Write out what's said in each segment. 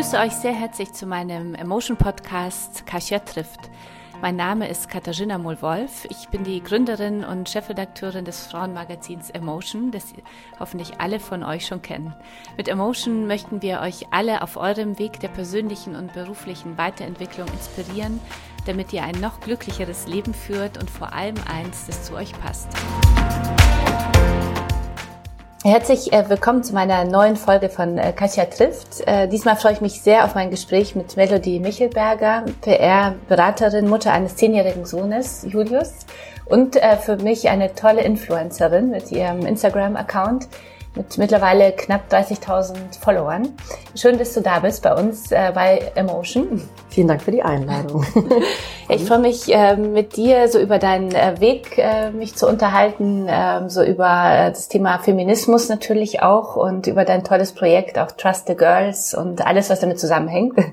begrüße euch sehr herzlich zu meinem Emotion Podcast Kasia trifft. Mein Name ist Katharina Mohl-Wolf. Ich bin die Gründerin und Chefredakteurin des Frauenmagazins Emotion, das hoffentlich alle von euch schon kennen. Mit Emotion möchten wir euch alle auf eurem Weg der persönlichen und beruflichen Weiterentwicklung inspirieren, damit ihr ein noch glücklicheres Leben führt und vor allem eins, das zu euch passt. Herzlich äh, willkommen zu meiner neuen Folge von äh, Katja trifft. Äh, diesmal freue ich mich sehr auf mein Gespräch mit Melody Michelberger, PR-Beraterin, Mutter eines zehnjährigen Sohnes, Julius, und für mich eine tolle Influencerin mit ihrem Instagram-Account, mit mittlerweile knapp 30.000 Followern. Schön, dass du da bist bei uns äh, bei Emotion. Vielen Dank für die Einladung. ich freue mich, äh, mit dir so über deinen äh, Weg äh, mich zu unterhalten, ähm, so über äh, das Thema Feminismus natürlich auch und über dein tolles Projekt, auch Trust the Girls und alles, was damit zusammenhängt.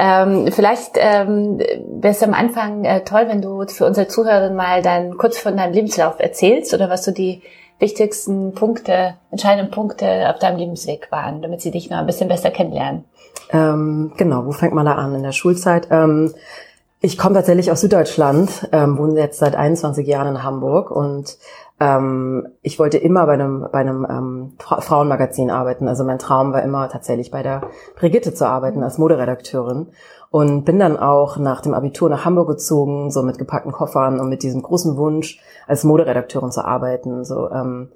Ähm, vielleicht ähm, wäre es am Anfang äh, toll, wenn du für unsere Zuhörerin mal dann kurz von deinem Lebenslauf erzählst oder was so die wichtigsten Punkte, entscheidenden Punkte auf deinem Lebensweg waren, damit sie dich noch ein bisschen besser kennenlernen? Ähm, genau, wo fängt man da an? In der Schulzeit? Ähm, ich komme tatsächlich aus Süddeutschland, ähm, wohne jetzt seit 21 Jahren in Hamburg und ähm, ich wollte immer bei einem, bei einem ähm, Frauenmagazin arbeiten. Also mein Traum war immer tatsächlich bei der Brigitte zu arbeiten als Moderedakteurin und bin dann auch nach dem Abitur nach Hamburg gezogen, so mit gepackten Koffern und mit diesem großen Wunsch, als Moderedakteurin zu arbeiten. So, ähm,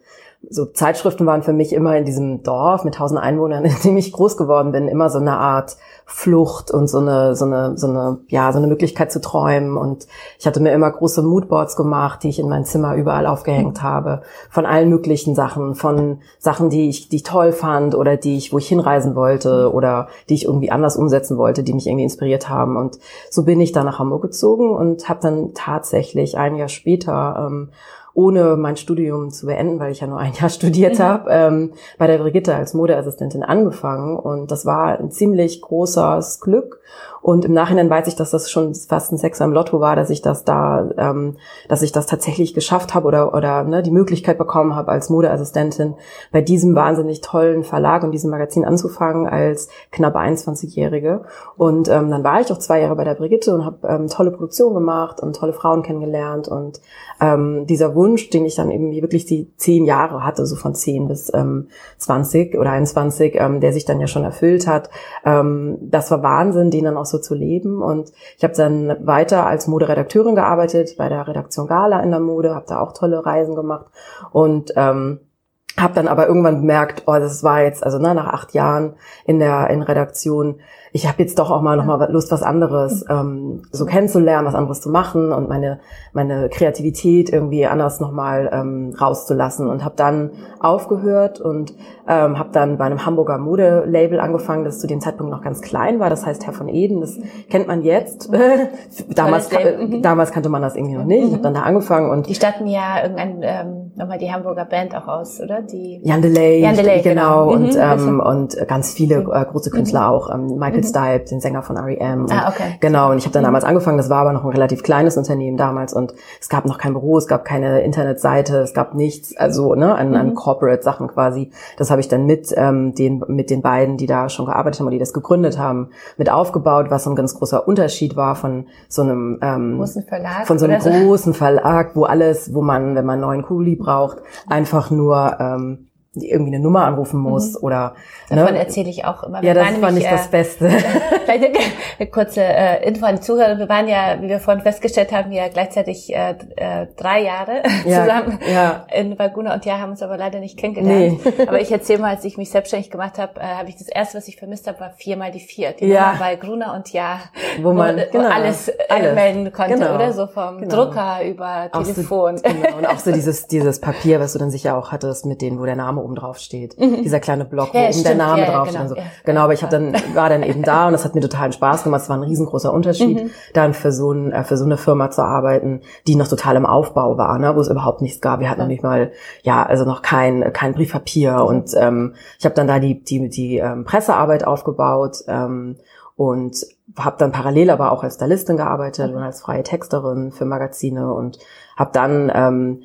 so Zeitschriften waren für mich immer in diesem Dorf mit tausend Einwohnern, in dem ich groß geworden bin, immer so eine Art Flucht und so eine, so eine, so eine, ja, so eine Möglichkeit zu träumen. Und ich hatte mir immer große Moodboards gemacht, die ich in mein Zimmer überall aufgehängt habe, von allen möglichen Sachen, von Sachen, die ich, die ich toll fand oder die ich, wo ich hinreisen wollte oder die ich irgendwie anders umsetzen wollte, die mich irgendwie inspiriert haben. Und so bin ich dann nach Hamburg gezogen und habe dann tatsächlich ein Jahr später ähm, ohne mein Studium zu beenden, weil ich ja nur ein Jahr studiert mhm. habe, ähm, bei der Brigitte als Modeassistentin angefangen. Und das war ein ziemlich großes Glück und im Nachhinein weiß ich, dass das schon fast ein Sechser im Lotto war, dass ich das da, ähm, dass ich das tatsächlich geschafft habe oder oder ne, die Möglichkeit bekommen habe, als Modeassistentin bei diesem wahnsinnig tollen Verlag und diesem Magazin anzufangen als knappe 21-Jährige. Und ähm, dann war ich auch zwei Jahre bei der Brigitte und habe ähm, tolle Produktionen gemacht und tolle Frauen kennengelernt. Und ähm, dieser Wunsch, den ich dann eben wirklich die zehn Jahre hatte, so von zehn bis ähm, 20 oder 21, ähm, der sich dann ja schon erfüllt hat, ähm, das war Wahnsinn, den dann auch so zu leben. Und ich habe dann weiter als Moderedakteurin gearbeitet bei der Redaktion Gala in der Mode, habe da auch tolle Reisen gemacht und ähm, habe dann aber irgendwann bemerkt, oh, das war jetzt, also ne, nach acht Jahren in der in Redaktion, ich habe jetzt doch auch mal noch mal Lust, was anderes ähm, so kennenzulernen, was anderes zu machen und meine meine Kreativität irgendwie anders noch mal ähm, rauszulassen und habe dann aufgehört und ähm, habe dann bei einem Hamburger Modelabel angefangen, das zu dem Zeitpunkt noch ganz klein war. Das heißt Herr von Eden. Das kennt man jetzt. damals, kan damals kannte man das irgendwie noch nicht. Ich habe dann da angefangen und die standen ja irgendein ähm, nochmal die Hamburger Band auch aus, oder? Die Jan Delay, Jan Delay genau, genau. und mhm. ähm, und ganz viele äh, große Künstler mhm. auch. Ähm, Michael mhm. Stipe, den Sänger von R.E.M. Ah, okay. Genau. Und ich habe dann damals angefangen. Das war aber noch ein relativ kleines Unternehmen damals und es gab noch kein Büro, es gab keine Internetseite, es gab nichts, also ne, an, an mhm. Corporate Sachen quasi. Das habe ich dann mit ähm, den mit den beiden, die da schon gearbeitet haben und die das gegründet haben, mit aufgebaut, was so ein ganz großer Unterschied war von so einem ähm, großen Verlag, von so einem großen Verlag, wo alles, wo man, wenn man einen neuen Kuli braucht, einfach nur ähm, irgendwie eine Nummer anrufen muss mhm. oder davon ne? erzähle ich auch immer. Wir ja, das war nicht äh, das Beste. Vielleicht eine, eine kurze äh, Info an die Zuhörer. Wir waren ja, wie wir vorhin festgestellt haben, ja gleichzeitig äh, äh, drei Jahre ja, zusammen ja. in Vaguna und ja, haben uns aber leider nicht kennengelernt. Nee. aber ich erzähle mal, als ich mich selbstständig gemacht habe, äh, habe ich das erste, was ich vermisst habe, war viermal die vier. Die ja. Nummer bei Gruna und ja, wo man wo, genau, alles, äh, alles melden konnte, genau. oder so vom genau. Drucker über Telefon. So, genau. Und auch so dieses dieses Papier, was du dann sicher auch hattest, mit denen, wo der Name oben drauf steht. Mhm. Dieser kleine Block, wo ja, oben stimmt. der Name ja, drauf genau, steht. So. Genau, aber ich habe dann war dann eben da und das hat mir totalen Spaß gemacht. Es war ein riesengroßer Unterschied, mhm. dann für so ein, äh, für so eine Firma zu arbeiten, die noch total im Aufbau war, ne, wo es überhaupt nichts gab. Wir hatten noch nicht mal, ja, also noch kein kein Briefpapier mhm. und ähm, ich habe dann da die die die ähm, Pressearbeit aufgebaut. Ähm, und habe dann parallel aber auch als Stylistin gearbeitet mhm. und als freie Texterin für Magazine und habe dann ähm,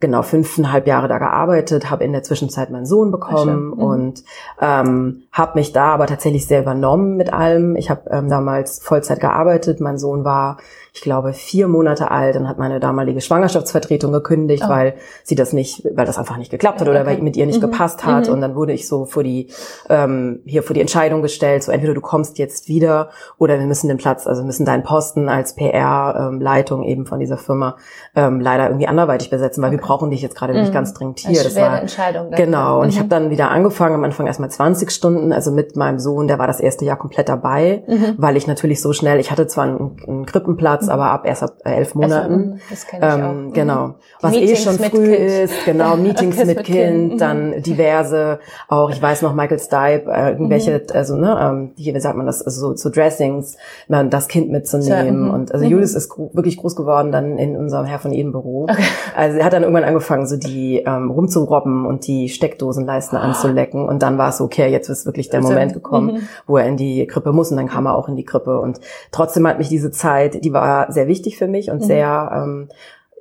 genau fünfeinhalb Jahre da gearbeitet, habe in der Zwischenzeit meinen Sohn bekommen mhm. und ähm, habe mich da aber tatsächlich sehr übernommen mit allem. Ich habe ähm, damals Vollzeit gearbeitet. Mein Sohn war ich glaube, vier Monate alt. Dann hat meine damalige Schwangerschaftsvertretung gekündigt, oh. weil sie das nicht, weil das einfach nicht geklappt hat oder okay. weil mit ihr nicht mhm. gepasst hat. Mhm. Und dann wurde ich so vor die, ähm, hier vor die Entscheidung gestellt, so entweder du kommst jetzt wieder oder wir müssen den Platz, also müssen deinen Posten als PR-Leitung ähm, eben von dieser Firma ähm, leider irgendwie anderweitig besetzen, weil okay. wir brauchen dich jetzt gerade mhm. nicht ganz dringend hier. Das, das war Entscheidung. Genau. Und ich mhm. habe dann wieder angefangen, am Anfang erstmal 20 Stunden, also mit meinem Sohn, der war das erste Jahr komplett dabei, mhm. weil ich natürlich so schnell, ich hatte zwar einen, einen Krippenplatz, Mhm. aber ab erst ab äh, elf Monaten. Das kenn ich ähm, auch. Mhm. Genau. Was eh Meetings eh schon früh kind. ist, genau, Meetings mit, mit Kind, kind, dann mhm. diverse, auch, ich weiß noch, Michael Stipe, äh, irgendwelche, mhm. also, ne, ähm, hier, wie sagt man das, also so, so Dressings, man, das Kind mitzunehmen. Ja, und also mhm. Julius ist wirklich groß geworden dann in unserem Herr von Eden Büro. Okay. Also er hat dann irgendwann angefangen, so die ähm, rumzurobben und die Steckdosenleisten oh. anzulecken. Und dann war es so, okay, jetzt ist wirklich der also, Moment gekommen, mhm. wo er in die Krippe muss und dann kam er auch in die Krippe. Und trotzdem hat mich diese Zeit, die war sehr wichtig für mich und mhm. sehr, ähm,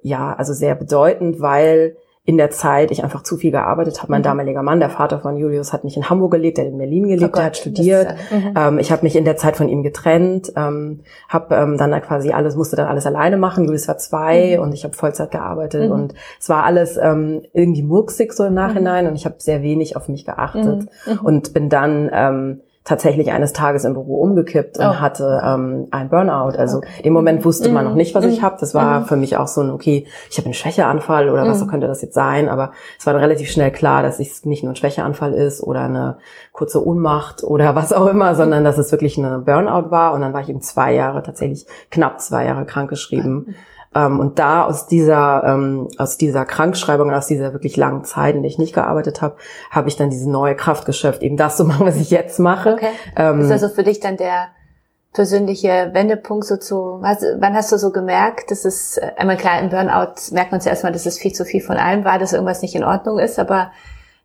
ja, also sehr bedeutend, weil in der Zeit ich einfach zu viel gearbeitet habe. Mein mhm. damaliger Mann, der Vater von Julius, hat nicht in Hamburg gelebt, der hat in Berlin gelebt, oh Gott, der hat studiert. Mhm. Ähm, ich habe mich in der Zeit von ihm getrennt, ähm, habe ähm, dann quasi alles, musste dann alles alleine machen. Julius war zwei mhm. und ich habe Vollzeit gearbeitet mhm. und es war alles ähm, irgendwie murksig so im Nachhinein mhm. und ich habe sehr wenig auf mich geachtet mhm. und bin dann ähm, tatsächlich eines Tages im Büro umgekippt und oh. hatte ähm, ein Burnout. Also okay. im Moment wusste man noch nicht, was ich habe. Das war für mich auch so ein, okay, ich habe einen Schwächeanfall oder was könnte das jetzt sein? Aber es war dann relativ schnell klar, dass es nicht nur ein Schwächeanfall ist oder eine kurze Ohnmacht oder was auch immer, sondern dass es wirklich eine Burnout war. Und dann war ich eben zwei Jahre, tatsächlich knapp zwei Jahre krankgeschrieben. Ähm, und da aus dieser, ähm, aus dieser Krankschreibung, aus dieser wirklich langen Zeit, in der ich nicht gearbeitet habe, habe ich dann diese neue Kraft geschöpft, eben das zu machen, was ich jetzt mache. Okay. Ähm, ist also für dich dann der persönliche Wendepunkt so zu, was, wann hast du so gemerkt, dass es, äh, einmal klar, im Burnout merkt man zuerst mal, dass es viel zu viel von allem war, dass irgendwas nicht in Ordnung ist, aber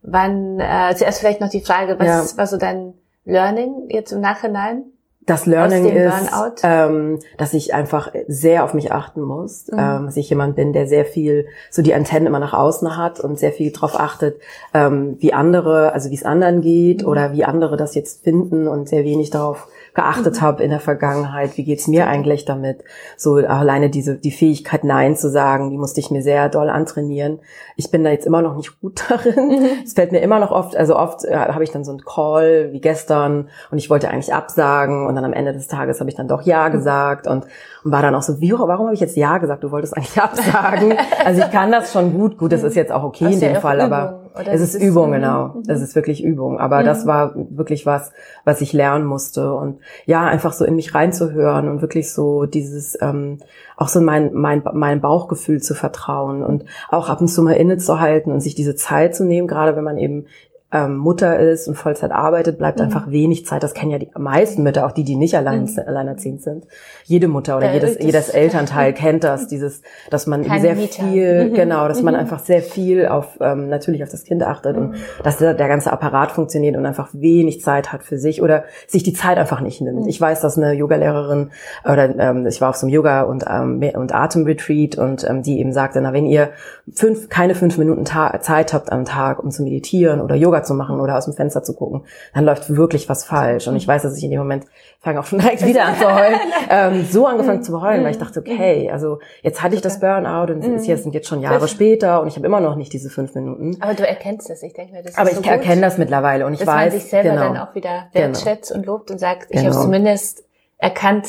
wann, äh, zuerst vielleicht noch die Frage, was ja. war so dein Learning jetzt im Nachhinein? Das Learning ist, ähm, dass ich einfach sehr auf mich achten muss, mhm. ähm, dass ich jemand bin, der sehr viel so die Antennen immer nach außen hat und sehr viel darauf achtet, ähm, wie andere, also wie es anderen geht mhm. oder wie andere das jetzt finden und sehr wenig darauf geachtet mhm. habe in der Vergangenheit. Wie geht's mir eigentlich damit? So alleine diese die Fähigkeit Nein zu sagen, die musste ich mir sehr doll antrainieren. Ich bin da jetzt immer noch nicht gut darin. Mhm. Es fällt mir immer noch oft, also oft äh, habe ich dann so einen Call wie gestern und ich wollte eigentlich absagen und dann am Ende des Tages habe ich dann doch Ja mhm. gesagt und, und war dann auch so, wie, warum habe ich jetzt Ja gesagt? Du wolltest eigentlich absagen. also ich kann das schon gut. Gut, das ist jetzt auch okay in dem Fall, aber oder es ist, ist Übung, genau. Mhm. Es ist wirklich Übung. Aber mhm. das war wirklich was, was ich lernen musste. Und ja, einfach so in mich reinzuhören und wirklich so dieses, ähm, auch so mein, mein, mein Bauchgefühl zu vertrauen und auch ab und zu mal innezuhalten und sich diese Zeit zu nehmen, gerade wenn man eben ähm, Mutter ist und Vollzeit arbeitet, bleibt mhm. einfach wenig Zeit. Das kennen ja die meisten Mütter, auch die, die nicht allein, mhm. alleinerziehend sind. Jede Mutter oder ja, jedes, jedes Elternteil kennt das, dieses, dass man sehr Mieter. viel, mhm. genau, dass man mhm. einfach sehr viel auf, ähm, natürlich auf das Kind achtet und mhm. dass der, der ganze Apparat funktioniert und einfach wenig Zeit hat für sich oder sich die Zeit einfach nicht nimmt. Mhm. Ich weiß, dass eine Yogalehrerin oder ähm, ich war auf so einem Yoga und, ähm, und Atemretreat und ähm, die eben sagte, na, wenn ihr fünf, keine fünf Minuten Zeit habt am Tag, um zu meditieren oder Yoga zu machen oder aus dem Fenster zu gucken, dann läuft wirklich was falsch. Und ich weiß, dass ich in dem Moment fange auch schon direkt wieder an zu heulen, ähm, so angefangen zu heulen, weil ich dachte, okay, also jetzt hatte ich das Burnout und es mhm. sind jetzt schon Jahre später und ich habe immer noch nicht diese fünf Minuten. Aber du erkennst es, ich denke mir, das ist Aber ich so erkenne das mittlerweile und ich dass weiß, man sich selber genau. dann auch wieder wertschätzt genau. und lobt und sagt, ich genau. habe zumindest erkannt,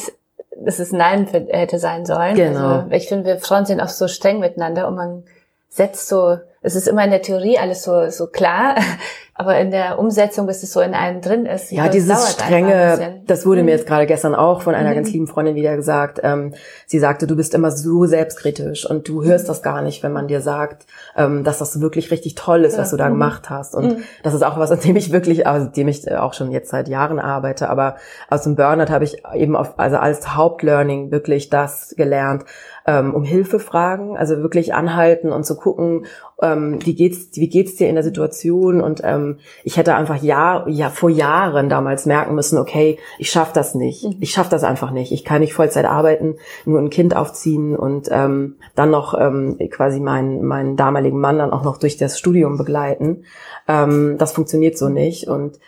dass es Nein hätte sein sollen. Genau. Also ich finde, wir Frauen sind auch so streng miteinander und man setzt so, es ist immer in der Theorie alles so, so klar, aber in der Umsetzung, bis es so in einem drin ist. Ja, dieses strenge, das wurde mhm. mir jetzt gerade gestern auch von einer mhm. ganz lieben Freundin wieder gesagt. Ähm, sie sagte, du bist immer so selbstkritisch und du hörst das gar nicht, wenn man dir sagt, ähm, dass das wirklich richtig toll ist, ja. was du da mhm. gemacht hast. Und mhm. das ist auch was, an dem ich wirklich, also dem ich auch schon jetzt seit Jahren arbeite. Aber aus dem Burnout habe ich eben auf, also als Hauptlearning wirklich das gelernt, ähm, um Hilfe fragen, also wirklich anhalten und zu gucken, ähm, wie geht's, wie geht's dir in der Situation und ähm, ich hätte einfach ja, ja vor Jahren damals merken müssen, okay, ich schaffe das nicht. Mhm. Ich schaffe das einfach nicht. Ich kann nicht Vollzeit arbeiten, nur ein Kind aufziehen und ähm, dann noch ähm, quasi meinen, meinen damaligen Mann dann auch noch durch das Studium begleiten. Ähm, das funktioniert so nicht. Und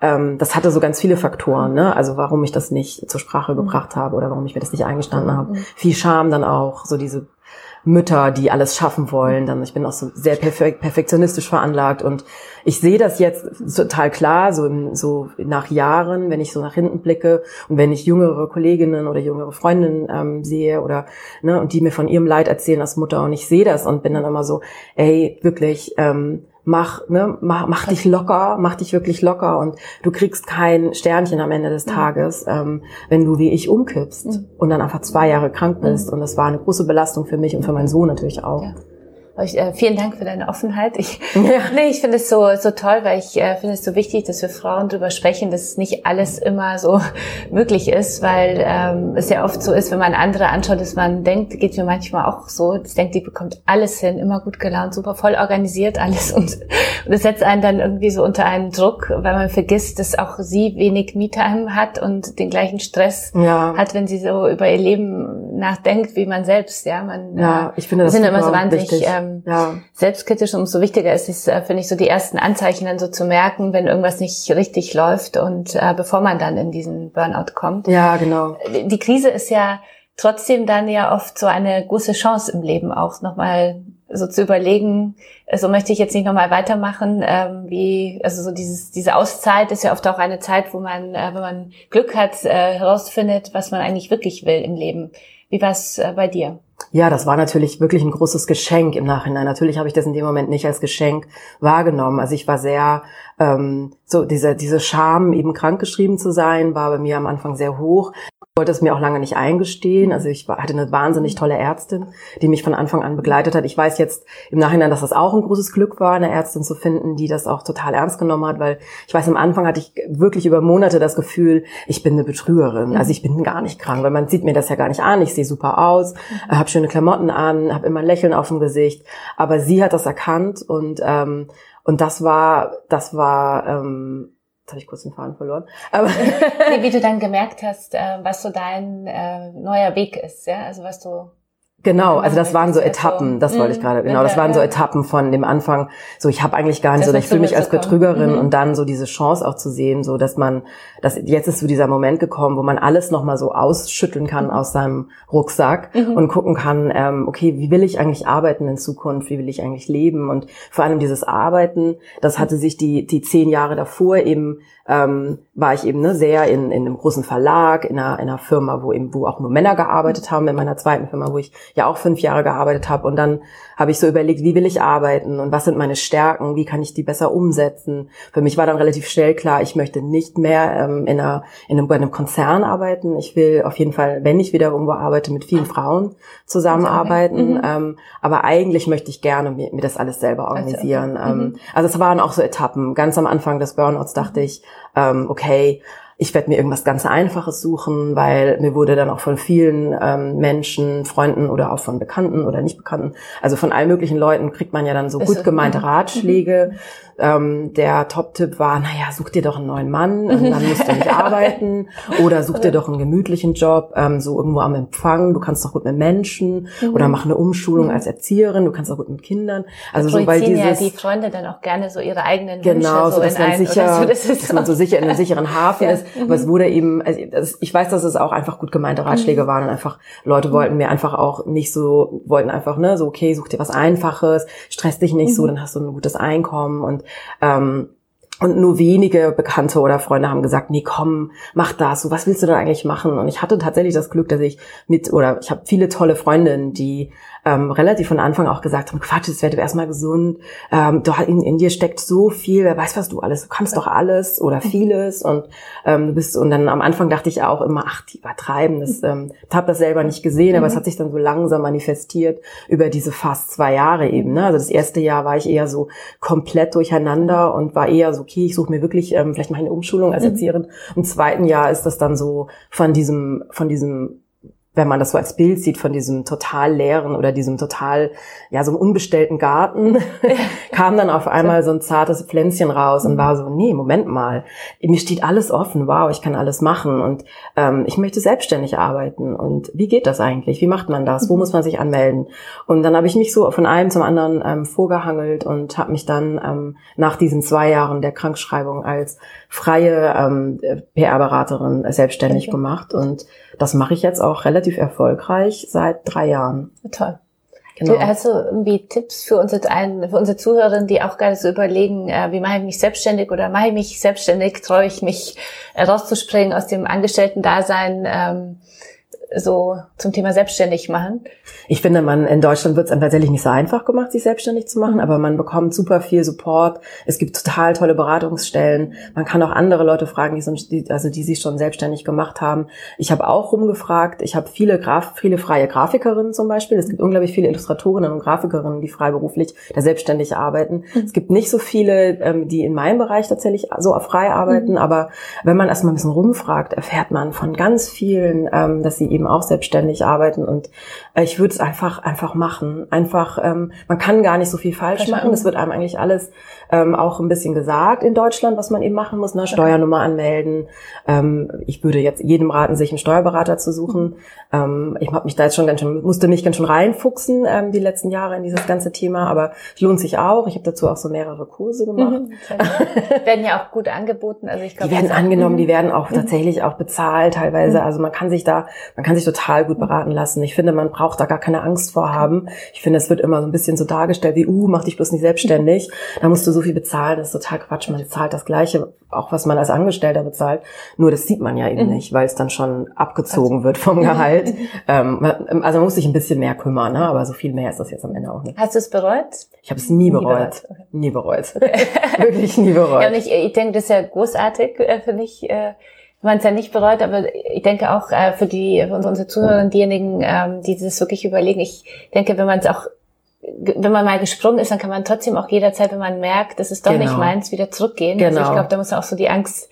ähm, das hatte so ganz viele Faktoren, ne? Also warum ich das nicht zur Sprache mhm. gebracht habe oder warum ich mir das nicht eingestanden habe. Mhm. Viel Scham dann auch, so diese Mütter, die alles schaffen wollen. Dann ich bin auch so sehr perfek perfektionistisch veranlagt und ich sehe das jetzt total klar, so, im, so nach Jahren, wenn ich so nach hinten blicke und wenn ich jüngere Kolleginnen oder jüngere Freundinnen ähm, sehe oder ne und die mir von ihrem Leid erzählen als Mutter und ich sehe das und bin dann immer so, ey wirklich. Ähm, mach, ne, mach, mach dich locker, mach dich wirklich locker und du kriegst kein Sternchen am Ende des Tages, ähm, wenn du wie ich umkippst mhm. und dann einfach zwei Jahre krank bist. Mhm. Und das war eine große Belastung für mich und für meinen Sohn natürlich auch. Ja. Ich, äh, vielen Dank für deine Offenheit. Ich, ja. nee, ich finde es so, so toll, weil ich äh, finde es so wichtig, dass wir Frauen darüber sprechen, dass nicht alles immer so möglich ist, weil ähm, es ja oft so ist, wenn man andere anschaut, dass man denkt, geht mir manchmal auch so, das denkt, die bekommt alles hin, immer gut gelaunt, super voll organisiert alles und, und das setzt einen dann irgendwie so unter einen Druck, weil man vergisst, dass auch sie wenig Me-Time hat und den gleichen Stress ja. hat, wenn sie so über ihr Leben nachdenkt, wie man selbst. Ja, man, ja ich finde das sind immer so wahnsinnig ähm, ja. selbstkritisch, umso wichtiger ist es, äh, finde ich, so die ersten Anzeichen dann so zu merken, wenn irgendwas nicht richtig läuft und äh, bevor man dann in diesen Burnout kommt. Ja, genau. Die Krise ist ja trotzdem dann ja oft so eine große Chance im Leben auch nochmal so zu überlegen, so möchte ich jetzt nicht nochmal weitermachen, ähm, wie, also so dieses, diese Auszeit ist ja oft auch eine Zeit, wo man, äh, wenn man Glück hat, äh, herausfindet, was man eigentlich wirklich will im Leben. Wie war es äh, bei dir? Ja, das war natürlich wirklich ein großes Geschenk im Nachhinein. Natürlich habe ich das in dem Moment nicht als Geschenk wahrgenommen. Also ich war sehr, ähm, so diese, diese Scham, eben krankgeschrieben zu sein, war bei mir am Anfang sehr hoch wollte es mir auch lange nicht eingestehen. Also ich hatte eine wahnsinnig tolle Ärztin, die mich von Anfang an begleitet hat. Ich weiß jetzt im Nachhinein, dass das auch ein großes Glück war, eine Ärztin zu finden, die das auch total ernst genommen hat, weil ich weiß, am Anfang hatte ich wirklich über Monate das Gefühl, ich bin eine Betrügerin. Also ich bin gar nicht krank, weil man sieht mir das ja gar nicht an. Ich sehe super aus, habe schöne Klamotten an, habe immer ein Lächeln auf dem Gesicht. Aber sie hat das erkannt und ähm, und das war, das war ähm, Jetzt habe ich kurz den Faden verloren. Aber wie, du dann gemerkt hast, äh, was so dein äh, neuer Weg ist, ja, also was du Genau, also das waren so Etappen, das wollte ich mhm. gerade, genau, das waren so Etappen von dem Anfang, so ich habe eigentlich gar nicht so, ich fühle mich als Betrügerin mhm. und dann so diese Chance auch zu sehen, so dass man, dass jetzt ist so dieser Moment gekommen, wo man alles nochmal so ausschütteln kann aus seinem Rucksack mhm. und gucken kann, ähm, okay, wie will ich eigentlich arbeiten in Zukunft, wie will ich eigentlich leben und vor allem dieses Arbeiten, das hatte sich die, die zehn Jahre davor eben ähm, war ich eben ne, sehr in, in einem großen Verlag, in einer, in einer Firma, wo eben wo auch nur Männer gearbeitet haben, in meiner zweiten Firma, wo ich ja auch fünf Jahre gearbeitet habe. Und dann habe ich so überlegt, wie will ich arbeiten und was sind meine Stärken, wie kann ich die besser umsetzen. Für mich war dann relativ schnell klar, ich möchte nicht mehr ähm, in, einer, in einem, bei einem Konzern arbeiten. Ich will auf jeden Fall, wenn ich wieder irgendwo arbeite, mit vielen Frauen zusammenarbeiten. Mhm. Ähm, aber eigentlich möchte ich gerne mir, mir das alles selber organisieren. Also, mhm. also es waren auch so Etappen. Ganz am Anfang des Burnouts dachte ich, ähm, okay, ich werde mir irgendwas ganz Einfaches suchen, weil mir wurde dann auch von vielen ähm, Menschen, Freunden oder auch von Bekannten oder nicht Bekannten, also von allen möglichen Leuten kriegt man ja dann so gut gemeinte mhm. Ratschläge. Mhm ähm, der Top-Tipp war, naja, such dir doch einen neuen Mann, ähm, dann musst du nicht arbeiten. Oder such dir doch einen gemütlichen Job, ähm, so irgendwo am Empfang. Du kannst doch gut mit Menschen. Mhm. Oder mach eine Umschulung mhm. als Erzieherin. Du kannst auch gut mit Kindern. Also so, weil dieses, ja die Freunde dann auch gerne so ihre eigenen Wünsche genau, so, so dass man sicher, so, das dass man so sicher in einem sicheren Hafen ja. ist. Aber es wurde eben, also ich weiß, dass es auch einfach gut gemeinte Ratschläge mhm. waren und einfach Leute wollten mir einfach auch nicht so, wollten einfach, ne, so, okay, such dir was Einfaches, stress dich nicht so, mhm. dann hast du ein gutes Einkommen und ähm, und nur wenige Bekannte oder Freunde haben gesagt, nee, komm, mach das. So, was willst du denn eigentlich machen? Und ich hatte tatsächlich das Glück, dass ich mit, oder ich habe viele tolle Freundinnen, die ähm, relativ von Anfang auch gesagt haben, Quatsch, jetzt werde erstmal gesund. Ähm, du, in, in dir steckt so viel, wer weiß, was du alles, du kannst doch alles oder vieles. Und ähm, du bist, und dann am Anfang dachte ich auch immer, ach, die übertreiben. Das, ähm, ich habe das selber nicht gesehen, aber es mhm. hat sich dann so langsam manifestiert über diese fast zwei Jahre eben. Ne? Also das erste Jahr war ich eher so komplett durcheinander und war eher so, okay, ich suche mir wirklich ähm, vielleicht mal eine Umschulung als mhm. Erzieherin. Im zweiten Jahr ist das dann so von diesem, von diesem wenn man das so als Bild sieht von diesem total leeren oder diesem total, ja, so einem unbestellten Garten, kam dann auf einmal so ein zartes Pflänzchen raus und war so, nee, Moment mal, mir steht alles offen, wow, ich kann alles machen und ähm, ich möchte selbstständig arbeiten und wie geht das eigentlich? Wie macht man das? Wo mhm. muss man sich anmelden? Und dann habe ich mich so von einem zum anderen ähm, vorgehangelt und habe mich dann ähm, nach diesen zwei Jahren der Krankschreibung als freie ähm, PR-Beraterin selbstständig okay. gemacht und das mache ich jetzt auch relativ erfolgreich seit drei Jahren. Toll. Genau. Hast du irgendwie Tipps für unsere, für unsere Zuhörerinnen, die auch gerade so überlegen, äh, wie mache ich mich selbstständig oder mache ich mich selbstständig, traue ich mich äh, rauszuspringen aus dem Angestellten-Dasein? So zum Thema selbstständig machen? Ich finde, man in Deutschland wird es einem tatsächlich nicht so einfach gemacht, sich selbstständig zu machen, aber man bekommt super viel Support. Es gibt total tolle Beratungsstellen. Man kann auch andere Leute fragen, die, also die sich schon selbstständig gemacht haben. Ich habe auch rumgefragt. Ich habe viele, Graf, viele freie Grafikerinnen zum Beispiel. Es gibt unglaublich viele Illustratorinnen und Grafikerinnen, die freiberuflich da selbstständig arbeiten. Mhm. Es gibt nicht so viele, ähm, die in meinem Bereich tatsächlich so frei arbeiten, mhm. aber wenn man erstmal ein bisschen rumfragt, erfährt man von ganz vielen, ähm, dass sie eben auch selbstständig arbeiten und äh, ich würde es einfach einfach machen. Einfach, ähm, man kann gar nicht so viel falsch machen. Es wird einem eigentlich alles ähm, auch ein bisschen gesagt in Deutschland, was man eben machen muss. Ne? Steuernummer anmelden. Ähm, ich würde jetzt jedem raten, sich einen Steuerberater zu suchen. Ähm, ich habe mich da jetzt schon ganz schön, musste mich ganz schön reinfuchsen ähm, die letzten Jahre in dieses ganze Thema, aber es lohnt sich auch. Ich habe dazu auch so mehrere Kurse gemacht. Mhm, werden ja auch gut angeboten. Also ich glaube, die werden angenommen, die werden auch mhm. tatsächlich auch bezahlt teilweise. Mhm. Also man kann sich da, man kann sich total gut beraten lassen. Ich finde, man braucht da gar keine Angst vor haben. Ich finde, es wird immer so ein bisschen so dargestellt wie, uh, mach dich bloß nicht selbstständig. Da musst du so viel bezahlen. Das ist total Quatsch. Man zahlt das Gleiche, auch was man als Angestellter bezahlt. Nur das sieht man ja eben mhm. nicht, weil es dann schon abgezogen wird vom Gehalt. ähm, also man muss sich ein bisschen mehr kümmern, ne? aber so viel mehr ist das jetzt am Ende auch nicht. Hast du es bereut? Ich habe es nie, nie bereut. Okay. Nie bereut. Okay. Wirklich nie bereut. Ja, und ich, ich denke, das ist ja großartig äh, für mich. Äh, man es ja nicht bereut, aber ich denke auch äh, für die für unsere Zuhörer, diejenigen, ähm, die das wirklich überlegen, ich denke, wenn man es auch wenn man mal gesprungen ist, dann kann man trotzdem auch jederzeit, wenn man merkt, das ist doch genau. nicht meins, wieder zurückgehen. Genau. Also ich genau. glaube, da muss man auch so die Angst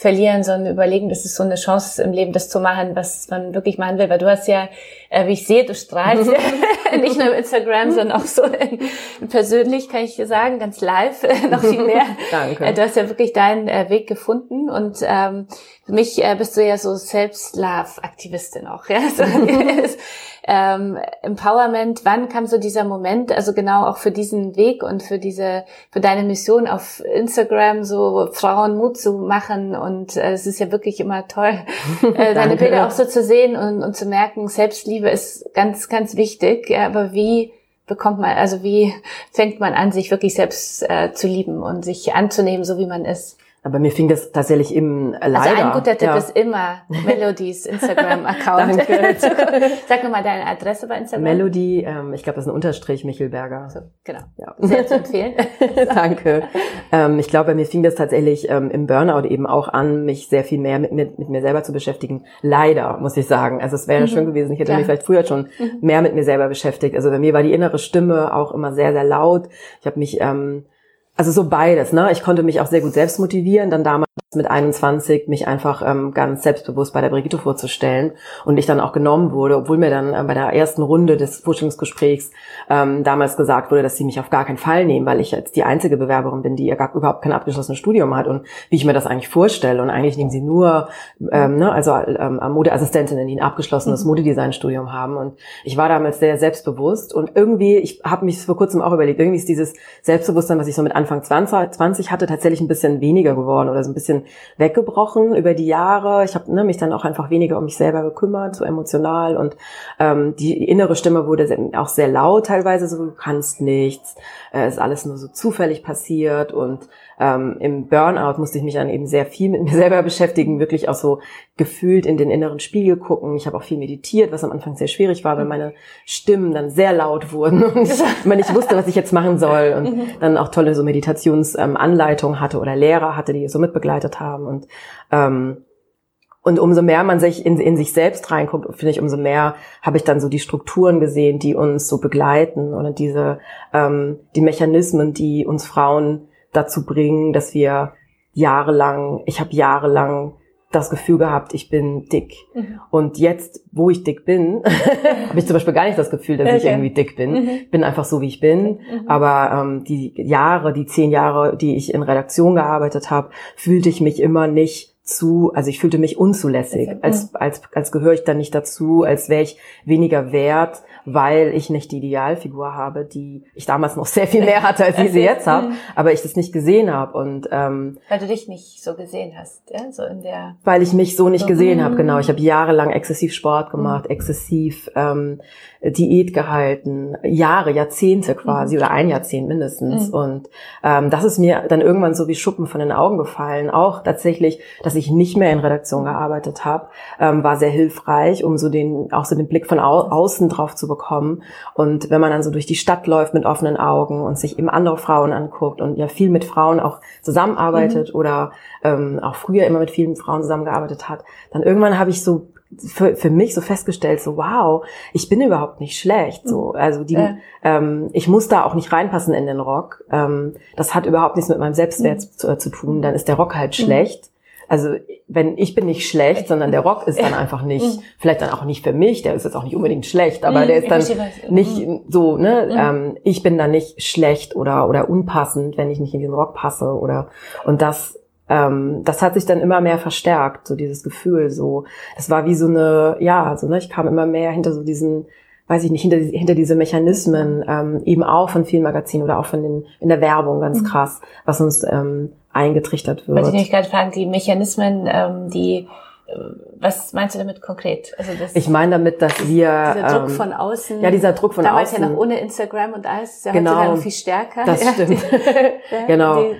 verlieren, sondern überlegen, das ist so eine Chance im Leben, das zu machen, was man wirklich machen will. Weil du hast ja, äh, wie ich sehe, du strahlst ja nicht nur im Instagram, sondern auch so in, persönlich, kann ich dir sagen, ganz live, noch viel mehr. Danke. Äh, du hast ja wirklich deinen äh, Weg gefunden und ähm, für mich äh, bist du ja so Selbst-Love-Aktivistin auch. Ja? So, ähm, Empowerment, wann kam so dieser Moment, also genau auch für diesen Weg und für diese, für deine Mission auf Instagram, so Frauen Mut zu machen und äh, es ist ja wirklich immer toll, äh, deine Bilder auch so zu sehen und, und zu merken, Selbstliebe ist ganz, ganz wichtig, ja, aber wie bekommt man, also wie fängt man an, sich wirklich selbst äh, zu lieben und sich anzunehmen, so wie man ist? Aber mir fing das tatsächlich im leider. Also ein guter Tipp ja. ist immer Melodies Instagram-Account. Danke. Sag nochmal deine Adresse bei Instagram. Melody, ähm, ich glaube, das ist ein Unterstrich Michelberger. So, genau. Ja. Sehr zu empfehlen. Danke. Ähm, ich glaube, bei mir fing das tatsächlich ähm, im Burnout eben auch an, mich sehr viel mehr mit, mit, mit mir selber zu beschäftigen. Leider, muss ich sagen. Also es wäre mhm. schön gewesen, ich hätte ja. mich vielleicht früher schon mhm. mehr mit mir selber beschäftigt. Also bei mir war die innere Stimme auch immer sehr, sehr laut. Ich habe mich ähm, also so beides, ne? Ich konnte mich auch sehr gut selbst motivieren, dann damals mit 21 mich einfach ähm, ganz selbstbewusst bei der Brigitte vorzustellen und ich dann auch genommen wurde, obwohl mir dann äh, bei der ersten Runde des Forschungsgesprächs ähm, damals gesagt wurde, dass sie mich auf gar keinen Fall nehmen, weil ich jetzt die einzige Bewerberin bin, die ja gar, überhaupt kein abgeschlossenes Studium hat und wie ich mir das eigentlich vorstelle und eigentlich nehmen sie nur, ähm, ne, also ähm, Modeassistentinnen, die ein abgeschlossenes mhm. Modedesign-Studium haben und ich war damals sehr selbstbewusst und irgendwie, ich habe mich vor kurzem auch überlegt, irgendwie ist dieses Selbstbewusstsein, was ich so mit Anfang 20, 20 hatte, tatsächlich ein bisschen weniger geworden oder so ein bisschen weggebrochen über die Jahre. Ich habe ne, mich dann auch einfach weniger um mich selber gekümmert, so emotional und ähm, die innere Stimme wurde auch sehr laut teilweise, so du kannst nichts, äh, ist alles nur so zufällig passiert und ähm, im Burnout musste ich mich dann eben sehr viel mit mir selber beschäftigen, wirklich auch so gefühlt in den inneren Spiegel gucken. Ich habe auch viel meditiert, was am Anfang sehr schwierig war, weil meine Stimmen dann sehr laut wurden und ich immer nicht wusste, was ich jetzt machen soll und mhm. dann auch tolle so Meditationsanleitungen ähm, hatte oder Lehrer hatte, die so mitbegleitet haben und ähm, und umso mehr man sich in, in sich selbst reinguckt, finde ich, umso mehr habe ich dann so die Strukturen gesehen, die uns so begleiten oder diese ähm, die Mechanismen, die uns Frauen dazu bringen, dass wir jahrelang, ich habe jahrelang das Gefühl gehabt, ich bin dick. Mhm. Und jetzt, wo ich dick bin, habe ich zum Beispiel gar nicht das Gefühl, dass okay. ich irgendwie dick bin. Mhm. bin einfach so, wie ich bin. Mhm. Aber ähm, die Jahre, die zehn Jahre, die ich in Redaktion gearbeitet habe, fühlte ich mich immer nicht zu, also ich fühlte mich unzulässig, als, als, als gehöre ich dann nicht dazu, als wäre ich weniger wert, weil ich nicht die Idealfigur habe, die ich damals noch sehr viel mehr hatte, als ich sie jetzt habe, aber ich das nicht gesehen habe. Und ähm, weil du dich nicht so gesehen hast, ja? so in der. Weil ich mich so nicht so, gesehen habe, genau. Ich habe jahrelang exzessiv Sport gemacht, mhm. exzessiv ähm, Diät gehalten, Jahre, Jahrzehnte quasi mhm. oder ein Jahrzehnt mindestens. Mhm. Und ähm, das ist mir dann irgendwann so wie Schuppen von den Augen gefallen. Auch tatsächlich, dass ich nicht mehr in Redaktion gearbeitet habe, ähm, war sehr hilfreich, um so den auch so den Blick von au außen drauf zu bekommen. Und wenn man dann so durch die Stadt läuft mit offenen Augen und sich eben andere Frauen anguckt und ja viel mit Frauen auch zusammenarbeitet mhm. oder ähm, auch früher immer mit vielen Frauen zusammengearbeitet hat, dann irgendwann habe ich so für, für mich so festgestellt, so wow, ich bin überhaupt nicht schlecht. So, also die, ja. ähm, ich muss da auch nicht reinpassen in den Rock. Ähm, das hat überhaupt nichts mit meinem Selbstwert mhm. zu, äh, zu, tun. Dann ist der Rock halt mhm. schlecht. Also wenn ich bin nicht schlecht, sondern der Rock ist dann einfach nicht, mhm. vielleicht dann auch nicht für mich, der ist jetzt auch nicht unbedingt schlecht, aber mhm, der ist dann nicht mhm. so, ne, mhm. ähm, ich bin dann nicht schlecht oder oder unpassend, wenn ich nicht in den Rock passe oder und das ähm, das hat sich dann immer mehr verstärkt, so dieses Gefühl, so, das war wie so eine, ja, so, ne, ich kam immer mehr hinter so diesen, weiß ich nicht, hinter, hinter diese Mechanismen, ähm, eben auch von vielen Magazinen oder auch von den, in der Werbung ganz mhm. krass, was uns ähm, eingetrichtert wird. Wollte ich mich gerade fragen, die Mechanismen, ähm, die was meinst du damit konkret? Also das, ich meine damit, dass wir dieser Druck ähm, von außen. Ja, dieser Druck von damals außen. ja noch ohne Instagram und alles, ist ja genau, viel stärker. Das ja, stimmt. Die, genau. Die,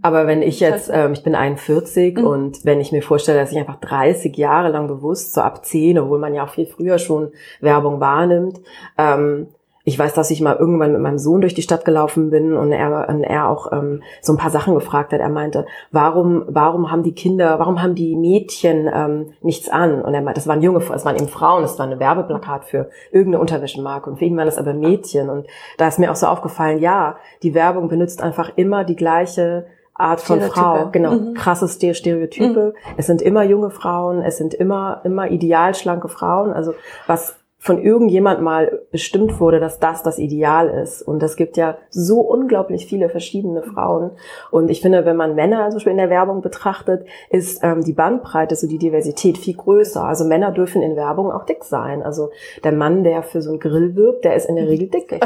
Aber wenn ich jetzt, ähm, ich bin 41 mhm. und wenn ich mir vorstelle, dass ich einfach 30 Jahre lang bewusst, so ab 10, obwohl man ja auch viel früher schon Werbung wahrnimmt, ähm, ich weiß, dass ich mal irgendwann mit meinem Sohn durch die Stadt gelaufen bin und er, und er auch ähm, so ein paar Sachen gefragt hat. Er meinte, warum, warum haben die Kinder, warum haben die Mädchen ähm, nichts an? Und er meinte, das waren junge, es waren eben Frauen, das war eine Werbeplakat für irgendeine Unterwäschemarke und für ihn waren das aber Mädchen. Und da ist mir auch so aufgefallen, ja, die Werbung benutzt einfach immer die gleiche Art von Frau, genau, mhm. krasse Stereotype. Mhm. Es sind immer junge Frauen, es sind immer immer ideal schlanke Frauen. Also was von irgendjemand mal bestimmt wurde, dass das das Ideal ist. Und es gibt ja so unglaublich viele verschiedene Frauen. Und ich finde, wenn man Männer zum Beispiel in der Werbung betrachtet, ist ähm, die Bandbreite, so die Diversität viel größer. Also Männer dürfen in Werbung auch dick sein. Also der Mann, der für so einen Grill wirbt, der ist in der Regel dick.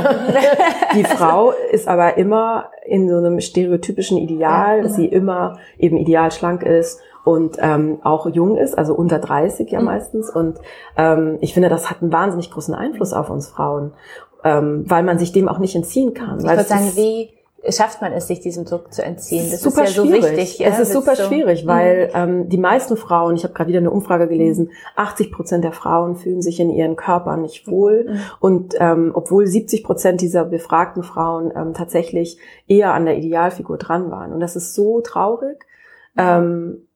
die Frau ist aber immer in so einem stereotypischen Ideal, dass sie immer eben ideal schlank ist und ähm, auch jung ist, also unter 30 ja mhm. meistens. Und ähm, ich finde, das hat einen wahnsinnig großen Einfluss auf uns Frauen, ähm, weil man sich dem auch nicht entziehen kann. Ich würde sagen, wie schafft man es, sich diesem Druck zu entziehen? Das super ist ja schwierig. so wichtig. Ja? Es ist super so schwierig, weil mhm. ähm, die meisten Frauen, ich habe gerade wieder eine Umfrage gelesen, 80 Prozent der Frauen fühlen sich in ihren Körpern nicht wohl. Mhm. Und ähm, obwohl 70 Prozent dieser befragten Frauen ähm, tatsächlich eher an der Idealfigur dran waren. Und das ist so traurig. Ähm,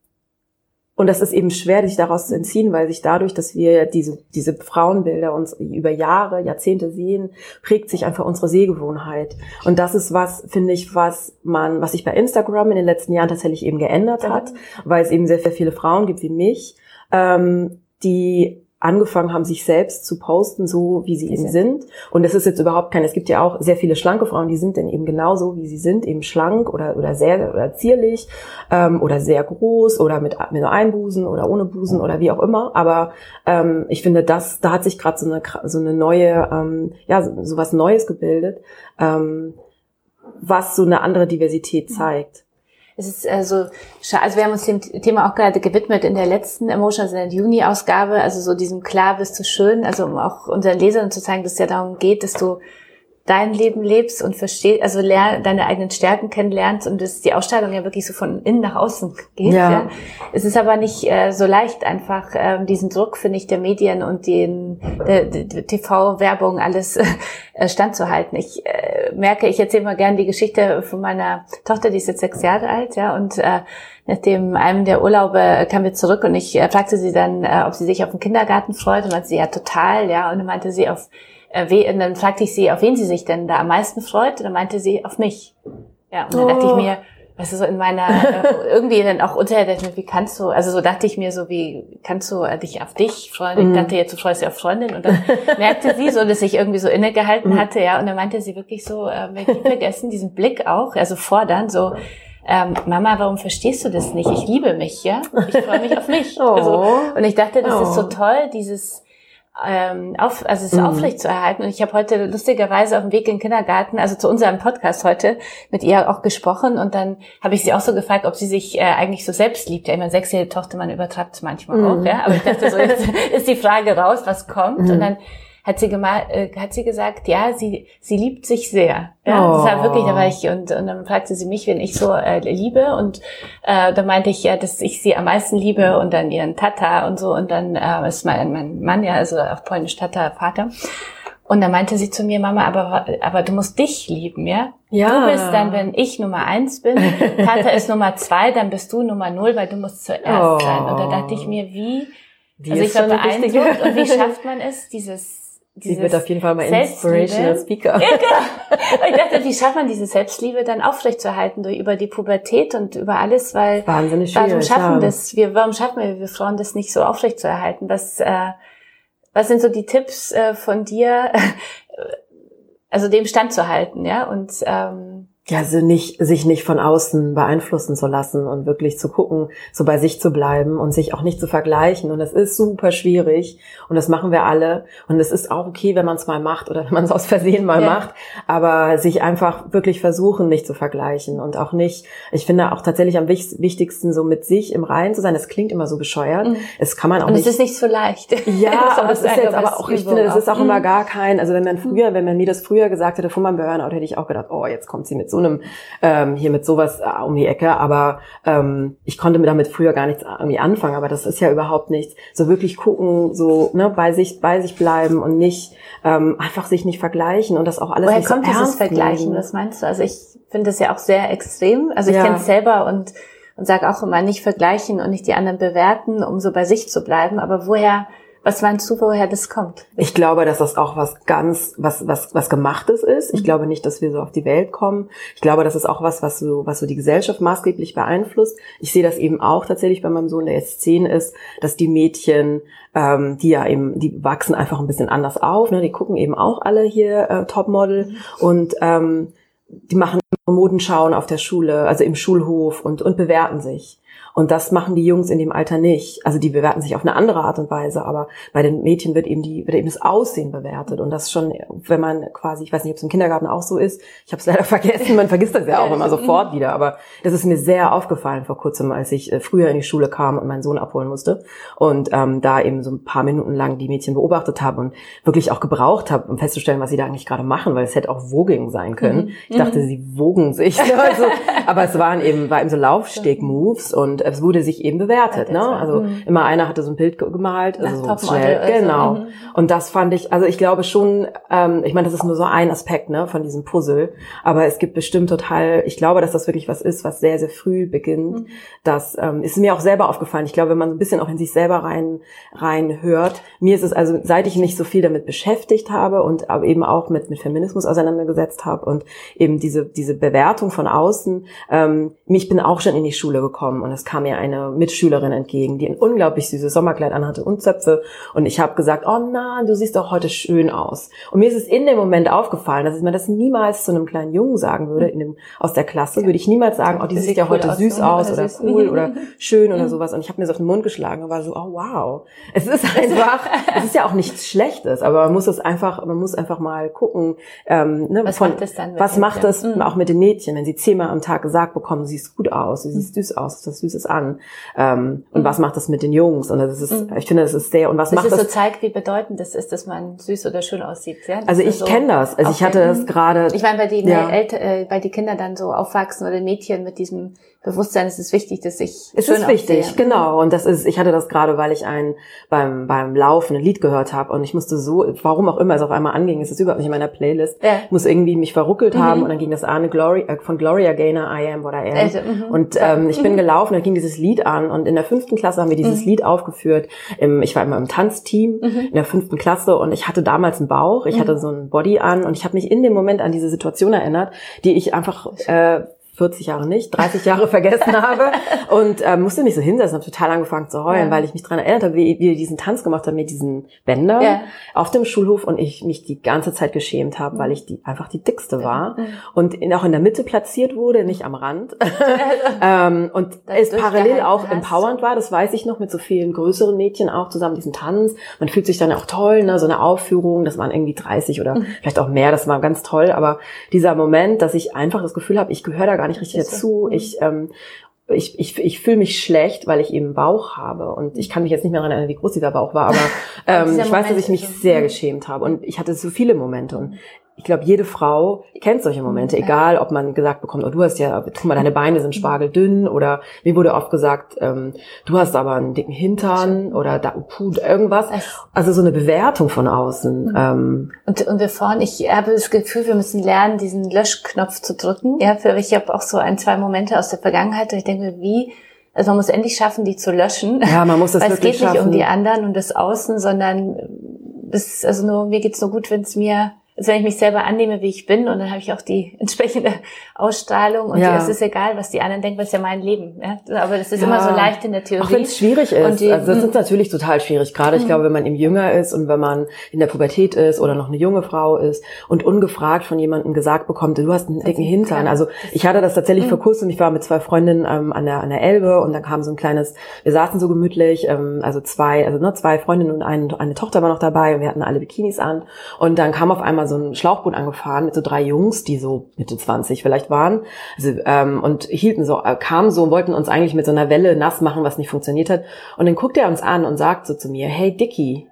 und das ist eben schwer, sich daraus zu entziehen, weil sich dadurch, dass wir diese, diese Frauenbilder uns über Jahre, Jahrzehnte sehen, prägt sich einfach unsere Sehgewohnheit. Und das ist was, finde ich, was man, was sich bei Instagram in den letzten Jahren tatsächlich eben geändert hat, weil es eben sehr, sehr viele Frauen gibt wie mich, ähm, die angefangen haben, sich selbst zu posten, so wie sie eben sind. Und das ist jetzt überhaupt kein, es gibt ja auch sehr viele schlanke Frauen, die sind dann eben genauso, wie sie sind, eben schlank oder, oder sehr oder zierlich ähm, oder sehr groß oder mit, mit nur einem Busen oder ohne Busen oder wie auch immer. Aber ähm, ich finde, das, da hat sich gerade so eine, so eine neue, ähm, ja, so, so was Neues gebildet, ähm, was so eine andere Diversität zeigt es ist also, also wir haben uns dem Thema auch gerade gewidmet in der letzten Emotions in der Juni-Ausgabe, also so diesem klar bist du schön, also um auch unseren Lesern zu zeigen, dass es ja darum geht, dass du dein Leben lebst und verstehst, also lern, deine eigenen Stärken kennenlernst und dass die Ausstrahlung ja wirklich so von innen nach außen geht. Ja. ja. Es ist aber nicht äh, so leicht, einfach ähm, diesen Druck, finde ich, der Medien und den TV-Werbung alles äh, standzuhalten. Ich äh, merke, ich erzähle mal gerne die Geschichte von meiner Tochter, die ist jetzt sechs Jahre alt, ja, und äh, nachdem einem der Urlaube kamen wir zurück und ich äh, fragte sie dann, äh, ob sie sich auf den Kindergarten freut und meinte sie, ja, total, ja, und dann meinte sie auf äh, und dann fragte ich sie, auf wen sie sich denn da am meisten freut. Und dann meinte sie, auf mich. Ja, und dann oh. dachte ich oh. mir, weißt du, so in meiner, äh, irgendwie dann auch unterhalb, wie kannst du, also so dachte ich mir so, wie kannst du äh, dich auf dich freuen? Ich Mhm. dachte jetzt, du freust dich auf Freundin und dann merkte sie so, dass ich irgendwie so innegehalten Mhm. hatte, ja, und dann meinte sie wirklich so, äh, wenn ich vergessen, diesen Blick auch, also fordern, so, ähm, Mama, warum verstehst du das nicht? Ich liebe mich, ja? Ich freue mich auf mich. Oh. Also, und ich dachte, das ist so Oh. toll, dieses ähm, auf, also es Mhm. aufrecht zu erhalten. Und ich habe heute lustigerweise auf dem Weg in den Kindergarten, also zu unserem Podcast heute, mit ihr auch gesprochen und dann habe ich sie auch so gefragt, ob sie sich äh, eigentlich so selbst liebt. Ja, ich meine, sechsjährige Tochter, man übertreibt es manchmal Mhm. auch, ja. Aber ich dachte so, jetzt ist die Frage raus, was kommt. Und dann hat sie äh, hat sie gesagt, ja, sie sie liebt sich sehr. Ja, das war Oh. wirklich, da war ich und, und dann fragte sie mich, wen ich so äh, liebe und äh, da meinte ich ja, dass ich sie am meisten liebe und dann ihren Tata und so und dann äh, ist mein, mein Mann ja also auf Polnisch Tata Vater und dann meinte sie zu mir, Mama, aber aber du musst dich lieben, ja? Ja. Du bist dann, wenn ich Nummer eins bin, Tata ist Nummer zwei, dann bist du Nummer null, weil du musst zuerst Oh. sein. Und da dachte ich mir, wie Die also ich war beeindruckt und wie schafft man es, dieses Sie wird auf jeden Fall mal. Inspirational Speaker. Ja, genau. Ich dachte, wie schafft man diese Selbstliebe dann aufrechtzuerhalten durch über die Pubertät und über alles, weil Wahnsinnig warum schwierig. schaffen ja. das wir warum schaffen wir wir Frauen das nicht so aufrechtzuerhalten? Was äh, was sind so die Tipps äh, von dir, also dem standzuhalten, ja und ähm, Ja, also nicht, sich nicht von außen beeinflussen zu lassen und wirklich zu gucken, so bei sich zu bleiben und sich auch nicht zu vergleichen. Und das ist super schwierig und das machen wir alle. Und es ist auch okay, wenn man es mal macht oder wenn man es aus Versehen mal Ja. macht. Aber sich einfach wirklich versuchen, nicht zu vergleichen und auch nicht, ich finde auch tatsächlich am wich- wichtigsten, so mit sich im Reinen zu sein. Das klingt immer so bescheuert. Mhm. Es kann man auch und nicht. es ist nicht so leicht. Ja, aber Das es ist jetzt aber auch, ich finde, das ist auch Mhm. immer gar kein, also wenn man früher, wenn man mir das früher gesagt hätte, vor meinem Burnout, hätte ich auch gedacht, oh, jetzt kommt sie mit so einem, ähm, hier mit sowas äh, um die Ecke, aber ähm, ich konnte mir damit früher gar nichts irgendwie anfangen, aber das ist ja überhaupt nichts. So wirklich gucken, so ne, bei sich, bei sich bleiben und nicht ähm, einfach sich nicht vergleichen und das auch alles Woher nicht kommt so dieses Vergleichen? Was meinst du? Also ich finde das ja auch sehr extrem. Also ich Ja. kenne es selber und, und sage auch immer, nicht vergleichen und nicht die anderen bewerten, um so bei sich zu bleiben. Aber woher, was meinst du, woher das kommt? Ich glaube, dass das auch was ganz, was, was, was gemachtes ist. Ich glaube nicht, dass wir so auf die Welt kommen. Ich glaube, das ist auch was, was so, was so die Gesellschaft maßgeblich beeinflusst. Ich sehe das eben auch tatsächlich bei meinem Sohn, der jetzt zehn ist, dass die Mädchen, ähm, die ja eben, die wachsen einfach ein bisschen anders auf. Ne? Die gucken eben auch alle hier äh, Topmodel und ähm, die machen Modenschauen auf der Schule, also im Schulhof und, und bewerten sich. Und das machen die Jungs in dem Alter nicht. Also die bewerten sich auf eine andere Art und Weise, aber bei den Mädchen wird eben die wird eben das Aussehen bewertet und das schon, wenn man quasi, ich weiß nicht, ob es im Kindergarten auch so ist. Ich habe es leider vergessen. Man vergisst das ja auch immer sofort wieder. Aber das ist mir sehr aufgefallen vor kurzem, als ich äh, früher in die Schule kam und meinen Sohn abholen musste und ähm, da eben so ein paar Minuten lang die Mädchen beobachtet habe und wirklich auch gebraucht habe, um festzustellen, was sie da eigentlich gerade machen, weil es hätte auch Voging sein können. Ich dachte, sie wogen sich. Also, aber es waren eben, war eben so Laufsteg-Moves und es wurde sich eben bewertet. Ne? Also immer einer hatte so ein Bild ge- gemalt, also so schnell. oder so. Genau. Mhm. Und das fand ich, also ich glaube schon, ähm, ich meine, das ist nur so ein Aspekt ne, von diesem Puzzle, aber es gibt bestimmt total, ich glaube, dass das wirklich was ist, was sehr, sehr früh beginnt. Das ähm, ist mir auch selber aufgefallen. Ich glaube, wenn man so ein bisschen auch in sich selber rein, rein hört, mir ist es also, seit ich mich so viel damit beschäftigt habe und aber eben auch mit, mit Feminismus auseinandergesetzt habe und eben diese, diese Bewertung von außen, ähm, ich bin auch schon in die Schule gekommen und es kam mir eine Mitschülerin entgegen, die ein unglaublich süßes Sommerkleid anhatte und Zöpfe und ich habe gesagt, oh nein, du siehst doch heute schön aus. Und mir ist es in dem Moment aufgefallen, dass ich mir das niemals zu einem kleinen Jungen sagen würde, in dem, aus der Klasse, würde ich niemals sagen, oh, die Das sieht sieht ja cool heute aus, süß ne? aus Oder oder süß. cool oder schön oder sowas. Und ich habe mir so auf den Mund geschlagen und war so, oh wow. Es ist einfach, es ist ja auch nichts Schlechtes, aber man muss es einfach, man muss einfach mal gucken, ähm, ne, Was macht es dann was macht das Mädchen? auch mit den Mädchen, wenn sie zehnmal am Tag gesagt bekommen, du siehst gut aus, du siehst süß aus, du hast Süßes an. Ähm, und was macht das mit den Jungs? Und das ist, ich finde, das ist sehr, und was Das macht ist so das? zeigt, wie bedeutend es ist, dass man süß oder schön aussieht. Ja? Das Also ich so kenne das. Also ich hatte aufregend. das gerade. Ich meine, bei die, Ja. Eltern, äh, bei die Kinder dann so aufwachsen oder Mädchen mit diesem Bewusstsein, es ist wichtig, dass ich Es ist wichtig, aussehe. genau. Und das ist, ich hatte das gerade, weil ich ein beim beim Laufen ein Lied gehört habe und ich musste so, warum auch immer es auf einmal anging, es ist überhaupt nicht in meiner Playlist, Ja. muss irgendwie mich verruckelt Mhm. haben und dann ging das an Glory äh, von Gloria Gaynor, I am what I am. Also, mhm. Und ähm, ich bin gelaufen, dann ging dieses Lied an und in der fünften Klasse haben wir dieses Mhm. Lied aufgeführt. Im, ich war immer im Tanzteam in der fünften Klasse und ich hatte damals einen Bauch, ich Mhm. hatte so einen Body an und ich habe mich in dem Moment an diese Situation erinnert, die ich einfach äh, 40 Jahre nicht, 30 Jahre vergessen habe und ähm, musste mich so hinsetzen, habe total angefangen zu heulen, ja. weil ich mich daran erinnert habe, wie, wir diesen Tanz gemacht haben mit diesen Bändern ja. auf dem Schulhof und ich mich die ganze Zeit geschämt habe, weil ich die einfach die dickste war und auch in der Mitte platziert wurde, nicht am Rand ähm, und es parallel auch empowernd war, das weiß ich noch, mit so vielen größeren Mädchen auch zusammen diesen Tanz. Man fühlt sich dann auch toll, ne, so eine Aufführung, das waren irgendwie 30 oder mhm. vielleicht auch mehr, das war ganz toll, aber dieser Moment, dass ich einfach das Gefühl habe, ich gehöre da gar nicht richtig dazu, ich ähm, ich, ich, ich fühle mich schlecht, weil ich eben Bauch habe. Und ich kann mich jetzt nicht mehr daran erinnern, wie groß dieser Bauch war, aber ähm, ich weiß, dass ich mich sehr geschämt habe. Und ich hatte so viele Momente. Und ich glaube, jede Frau kennt solche Momente, egal ob man gesagt bekommt, oh, du hast ja, guck mal, deine Beine sind spargeldünn oder mir wurde oft gesagt, ähm, du hast aber einen dicken Hintern oder da, puh, irgendwas. Also so eine Bewertung von außen. Mhm. Ähm. Und, und wir vorhin, ich habe das Gefühl, wir müssen lernen, diesen Löschknopf zu drücken. Ja, für ich habe auch so ein, zwei Momente aus der Vergangenheit, wo ich denke, wie also man muss endlich schaffen, die zu löschen. Ja, man muss das Weil wirklich es geht nicht schaffen. um die anderen und das Außen, sondern es, also nur, mir geht's nur gut, wenn es mir also wenn ich mich selber annehme, wie ich bin, und dann habe ich auch die entsprechende Ausstrahlung und ja. es ist egal, was die anderen denken, weil es ja mein Leben. Ja? Aber das ist ja. immer so leicht in der Theorie. Auch wenn es schwierig ist. Die, also das ist natürlich total schwierig. Gerade ich mhm. glaube, wenn man eben jünger ist und wenn man in der Pubertät ist oder noch eine junge Frau ist und ungefragt von jemandem gesagt bekommt, du hast einen dicken Hintern. Also ich hatte das tatsächlich mhm. vor kurzem. Ich war mit zwei Freundinnen ähm, an, der, an der Elbe und dann kam so ein kleines, wir saßen so gemütlich, ähm, also zwei, also ne, zwei Freundinnen und eine, eine Tochter war noch dabei und wir hatten alle Bikinis an. Und dann kam auf einmal so ein Schlauchboot angefahren mit so drei Jungs, die so Mitte 20 vielleicht waren. Also, ähm, und hielten so, äh, kamen so und wollten uns eigentlich mit so einer Welle nass machen, was nicht funktioniert hat. Und dann guckt er uns an und sagt so zu mir, hey Dicky,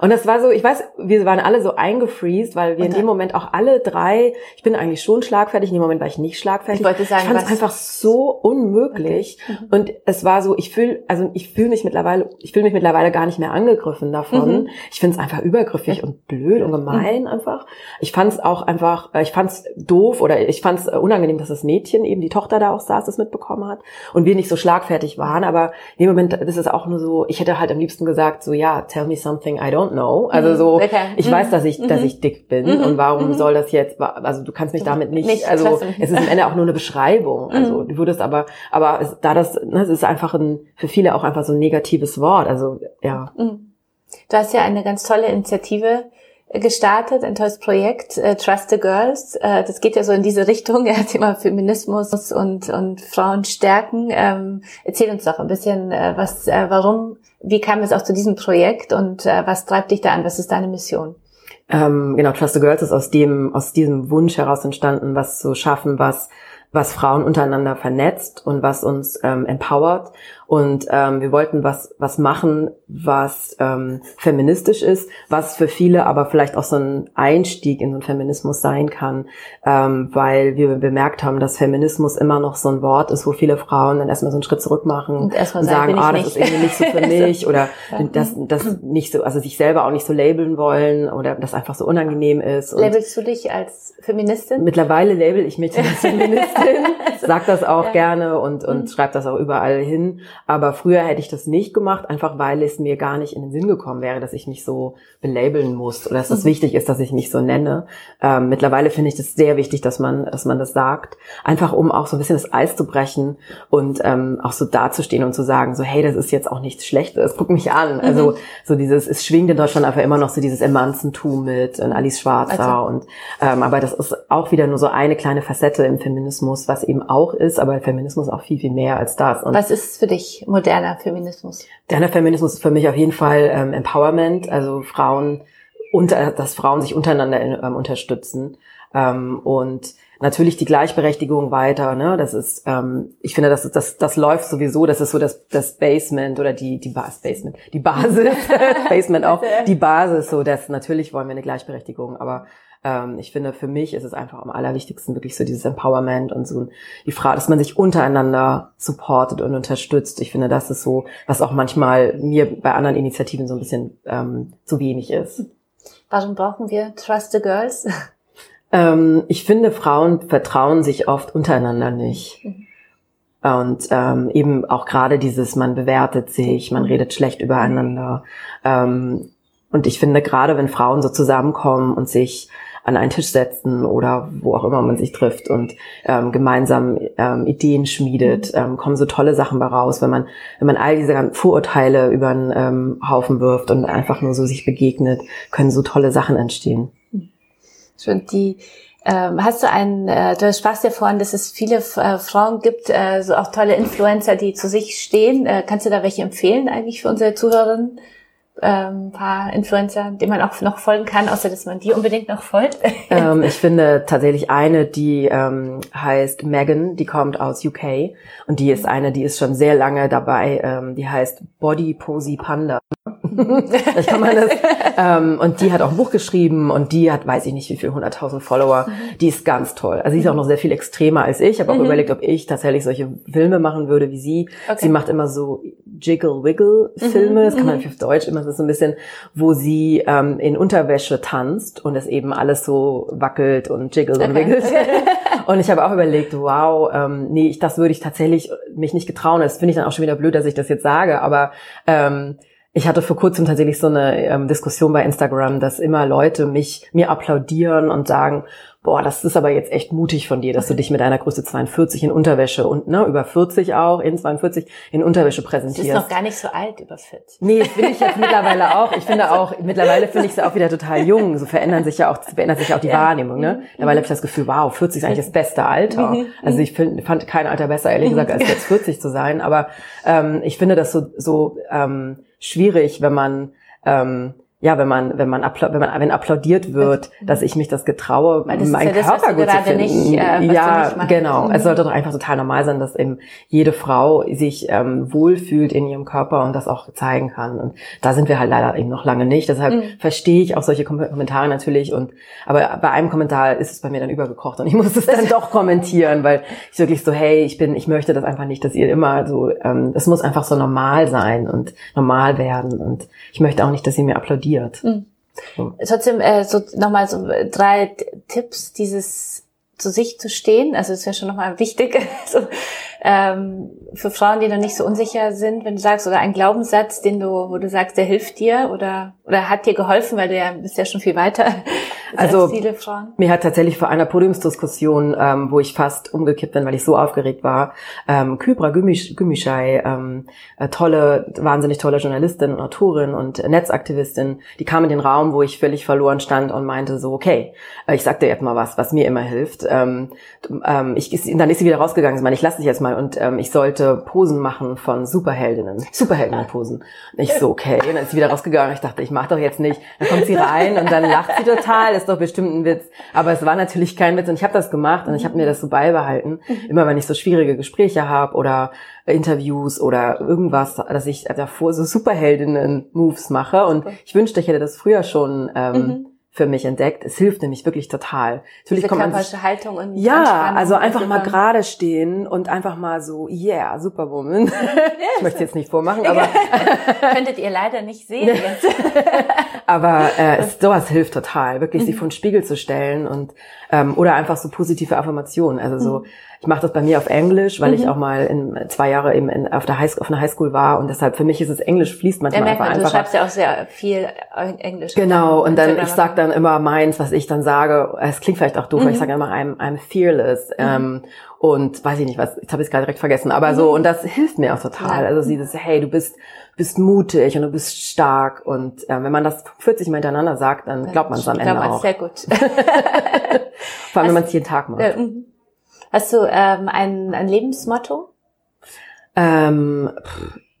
und das war so, ich weiß, wir waren alle so eingefriest, weil wir in dem Moment auch alle drei, ich bin eigentlich schon schlagfertig, in dem Moment war ich nicht schlagfertig. Ich wollte sagen, ich fand es einfach so unmöglich. Okay. Mhm. Und es war so, ich fühle, also ich fühle mich mittlerweile, ich fühle mich mittlerweile gar nicht mehr angegriffen davon. Mhm. Ich finde es einfach übergriffig und blöd und gemein mhm. einfach. Ich fand es auch einfach, äh, ich fand es doof oder ich fand es äh, unangenehm, dass das Mädchen, eben die Tochter da auch saß, das mitbekommen hat und wir nicht so schlagfertig waren. Aber in dem Moment ist es auch nur so, ich hätte halt am liebsten gesagt, so ja, tell me something I don't know. Also mhm. so, okay. ich weiß, dass ich, dass mhm. ich dick bin mhm. und warum soll das jetzt, also du kannst mich damit nicht, nicht also es ist am Ende auch nur eine Beschreibung. Also du würdest aber, aber es, da das, ne, es ist einfach ein, für viele auch einfach so ein negatives Wort. Also ja. Du hast ja eine ganz tolle Initiative gestartet, ein tolles Projekt, äh, Trust the Girls. Äh, das geht ja so in diese Richtung, ja, Thema Feminismus und, und Frauen stärken. Ähm, erzähl uns doch ein bisschen, äh, was, äh, warum, wie kam es auch zu diesem Projekt und äh, was treibt dich da an? Was ist deine Mission? Ähm, genau, Trust the Girls ist aus dem, aus diesem Wunsch heraus entstanden, was zu schaffen, was was Frauen untereinander vernetzt und was uns ähm, empowert und ähm, wir wollten was, was machen, was ähm, feministisch ist, was für viele aber vielleicht auch so ein Einstieg in so einen Feminismus sein kann, ähm, weil wir bemerkt haben, dass Feminismus immer noch so ein Wort ist, wo viele Frauen dann erstmal so einen Schritt zurück machen und, und sagen, ah, das nicht. ist irgendwie nicht so für mich oder ja. das, das nicht so, also sich selber auch nicht so labeln wollen oder das einfach so unangenehm ist. Labelst du dich als Feministin? Mittlerweile label ich mich als Feministin, sag das auch ja. gerne und, und mhm. schreib das auch überall hin. Aber früher hätte ich das nicht gemacht, einfach weil es mir gar nicht in den Sinn gekommen wäre, dass ich mich so belabeln muss oder dass es mhm. wichtig ist, dass ich mich so nenne. Ähm, mittlerweile finde ich das sehr wichtig, dass man, dass man das sagt, einfach um auch so ein bisschen das Eis zu brechen und ähm, auch so dazustehen und zu sagen, so hey, das ist jetzt auch nichts Schlechtes, guck mich an. Also mhm. Also so dieses, es schwingt in Deutschland einfach immer noch so dieses Emanzentum mit und Alice Schwarzer also. und ähm, aber das ist auch wieder nur so eine kleine Facette im Feminismus, was eben auch ist, aber Feminismus auch viel viel mehr als das. Und was ist für dich moderner Feminismus? Moderner Feminismus ist für mich auf jeden Fall ähm, Empowerment, also Frauen unter, dass Frauen sich untereinander ähm, unterstützen ähm, und natürlich die Gleichberechtigung weiter. Ne, das ist, ähm, ich finde, das, das, das läuft sowieso. Das ist so das, das Basement oder die die Bas Basement, die Basis, Basement auch, die Basis. So, dass natürlich wollen wir eine Gleichberechtigung, aber ähm, ich finde, für mich ist es einfach am allerwichtigsten wirklich so dieses Empowerment und so die Frage, dass man sich untereinander supportet und unterstützt. Ich finde, das ist so, was auch manchmal mir bei anderen Initiativen so ein bisschen ähm, zu wenig ist. Warum brauchen wir Trust the Girls? Ähm, ich finde, Frauen vertrauen sich oft untereinander nicht. Mhm. Und ähm, eben auch gerade dieses, man bewertet sich, man redet schlecht übereinander. Ähm, und ich finde, gerade wenn Frauen so zusammenkommen und sich an einen Tisch setzen oder wo auch immer man sich trifft und ähm, gemeinsam ähm, Ideen schmiedet, mhm. ähm, kommen so tolle Sachen bei raus, wenn man, wenn man all diese Vorurteile über einen ähm, Haufen wirft und einfach nur so sich begegnet, können so tolle Sachen entstehen. Schön, die ähm, hast du einen, äh, du sprachst ja vorhin, dass es viele äh, Frauen gibt, äh, so auch tolle Influencer, die zu sich stehen. Äh, kannst du da welche empfehlen eigentlich für unsere Zuhörerinnen? Ähm, paar Influencer, denen man auch noch folgen kann, außer dass man die unbedingt noch folgt? ähm, ich finde tatsächlich eine, die ähm, heißt Megan, die kommt aus UK und die ist eine, die ist schon sehr lange dabei, ähm, die heißt Body Posy Panda. ich kann man das. ähm, und die hat auch ein Buch geschrieben und die hat, weiß ich nicht, wie viel, 100.000 Follower. Mhm. Die ist ganz toll. Also sie ist auch noch sehr viel extremer als ich. Ich habe auch mhm. überlegt, ob ich tatsächlich solche Filme machen würde wie sie. Okay. Sie macht immer so Jiggle-Wiggle-Filme. Mhm. Das kann man mhm. auf Deutsch immer das so ein bisschen, wo sie ähm, in Unterwäsche tanzt und es eben alles so wackelt und jiggelt okay. und wiggelt. und ich habe auch überlegt, wow, ähm, nee, ich, das würde ich tatsächlich mich nicht getrauen. Das finde ich dann auch schon wieder blöd, dass ich das jetzt sage, aber ähm, ich hatte vor kurzem tatsächlich so eine ähm, Diskussion bei Instagram, dass immer Leute mich mir applaudieren und sagen, boah, das ist aber jetzt echt mutig von dir, dass du dich mit einer Größe 42 in Unterwäsche und ne, über 40 auch, in 42 in Unterwäsche präsentierst. Du bist noch gar nicht so alt, über 40. Nee, das finde ich jetzt mittlerweile auch. Ich finde auch, mittlerweile finde ich sie auch wieder total jung. So verändern sich ja auch, verändert sich auch die ja. Wahrnehmung. Ne? Mittlerweile habe ich das Gefühl, wow, 40 ist eigentlich das beste Alter. Mhm. Also ich find, fand kein Alter besser, ehrlich gesagt, als jetzt 40 zu sein. Aber ähm, ich finde das so, so ähm, schwierig, wenn man ähm, ja, wenn man, wenn man, wenn man, wenn applaudiert wird, dass ich mich das getraue, Weil das meinen ja das, Körper gut zu finden. Nicht, äh, ja, genau. Mhm. Es sollte doch einfach total normal sein, dass eben jede Frau sich ähm, wohlfühlt in ihrem Körper und das auch zeigen kann. Und da sind wir halt leider eben noch lange nicht. Deshalb mhm. verstehe ich auch solche Kommentare natürlich. Und aber bei einem Kommentar ist es bei mir dann übergekocht und ich muss es dann doch kommentieren, weil ich wirklich so, hey, ich bin, ich möchte das einfach nicht, dass ihr immer so, ähm, es muss einfach so normal sein und normal werden. Und ich möchte auch nicht, dass ihr mir applaudiert passiert. Mhm. So. Trotzdem äh, so nochmal so drei Tipps, dieses zu sich zu stehen. Also das wäre schon nochmal wichtig. so, ähm, für Frauen, die noch nicht so unsicher sind, wenn du sagst, oder ein Glaubenssatz, den du, wo du sagst, der hilft dir oder oder hat dir geholfen, weil du ja bist ja schon viel weiter also, viele Frauen. Mir hat tatsächlich vor einer Podiumsdiskussion, ähm, wo ich fast umgekippt bin, weil ich so aufgeregt war, ähm, Kybra Gümüşay, ähm, äh, tolle, wahnsinnig tolle Journalistin und Autorin und Netzaktivistin, die kam in den Raum, wo ich völlig verloren stand und meinte so, okay, äh, ich sag dir jetzt mal was, was mir immer hilft. Ähm, ähm, ich, dann ist sie wieder rausgegangen, sie meinte, ich lasse dich jetzt mal und ähm, ich sollte Posen machen von Superheldinnen, Superheldinnenposen. Ich so, okay, und dann ist sie wieder rausgegangen, ich dachte, ich mach doch jetzt nicht. Dann kommt sie rein und dann lacht sie total, ist doch bestimmt ein Witz. Aber es war natürlich kein Witz und ich habe das gemacht und ich habe mir das so beibehalten. Immer wenn ich so schwierige Gespräche habe oder Interviews oder irgendwas, dass ich davor so Superheldinnen-Moves mache. Und ich wünschte, ich hätte das früher schon ähm, mhm für mich entdeckt. Es hilft nämlich wirklich total. Natürlich kommt man sich, Haltung und ja, also einfach mal gerade stehen und einfach mal so, yeah, Superwoman. ich möchte jetzt nicht vormachen, aber könntet ihr leider nicht sehen jetzt. aber äh, sowas hilft total, wirklich sich mhm. vor den Spiegel zu stellen und ähm, oder einfach so positive Affirmationen. Also so, mhm. Ich mache das bei mir auf Englisch, weil mhm. ich auch mal in zwei Jahre eben in, auf der High, auf einer Highschool war und deshalb für mich ist es Englisch fließt manchmal ja, einfach man, Du schreibst ja auch sehr viel Englisch. Genau und dann ich sag dann immer meins, was ich dann sage. Es klingt vielleicht auch doof, mhm. aber ich sage immer I'm, I'm fearless. Mhm. Ähm, und weiß ich nicht was, jetzt habe ich es gerade direkt vergessen, aber so mhm. und das hilft mir auch total. Ja. Also dieses hey, du bist bist mutig und du bist stark und äh, wenn man das 40 Mal hintereinander sagt, dann glaubt man es am Ende auch. Sehr gut. Vor allem, wenn man es jeden Tag macht. Mhm. Hast du ähm, ein, ein Lebensmotto? Ähm,